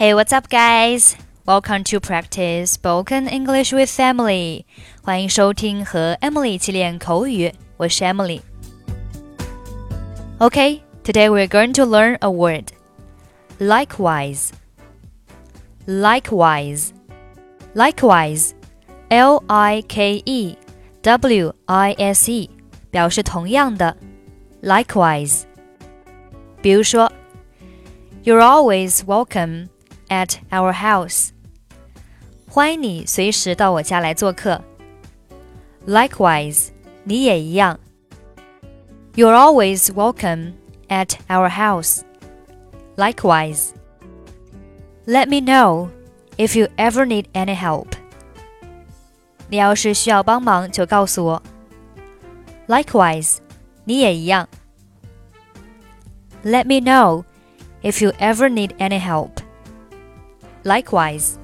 Hey, what's up, guys? Welcome to practice spoken English with Emily. 欢迎收听和 Emily 一起练口语，我是 Emily。Okay, today we're going to learn a word. Likewise. Likewise. Likewise. L I K E W I S E 表示同样的。Likewise. 比如说，You're always welcome at our house. 欢迎你随时到我家来做客。Likewise，你也一样。You're always welcome at our house. Likewise. Let me know if you ever need any help. 你要是需要帮忙就告诉我。Likewise，你也一样。Let me know if you ever need any help. Likewise.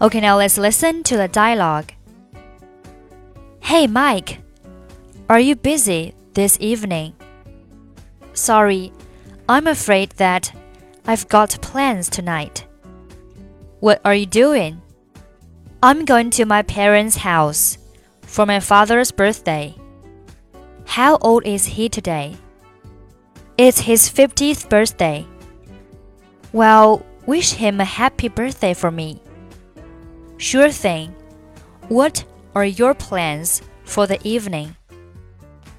Okay, now let's listen to the dialogue. Hey, Mike. Are you busy this evening? Sorry, I'm afraid that I've got plans tonight. What are you doing? I'm going to my parents' house for my father's birthday. How old is he today? It's his 50th birthday. Well, wish him a happy birthday for me. Sure thing. What are your plans for the evening?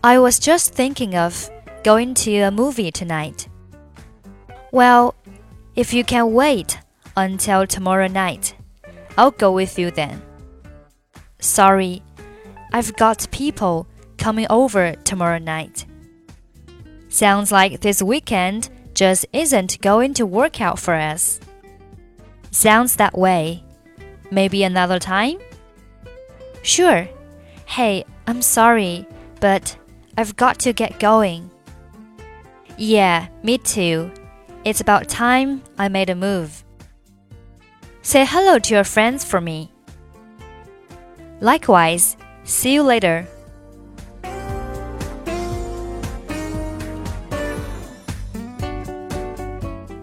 I was just thinking of going to a movie tonight. Well, if you can wait until tomorrow night, I'll go with you then. Sorry, I've got people coming over tomorrow night. Sounds like this weekend just isn't going to work out for us. Sounds that way. Maybe another time? Sure. Hey, I'm sorry, but I've got to get going. Yeah, me too. It's about time I made a move. Say hello to your friends for me. Likewise, see you later.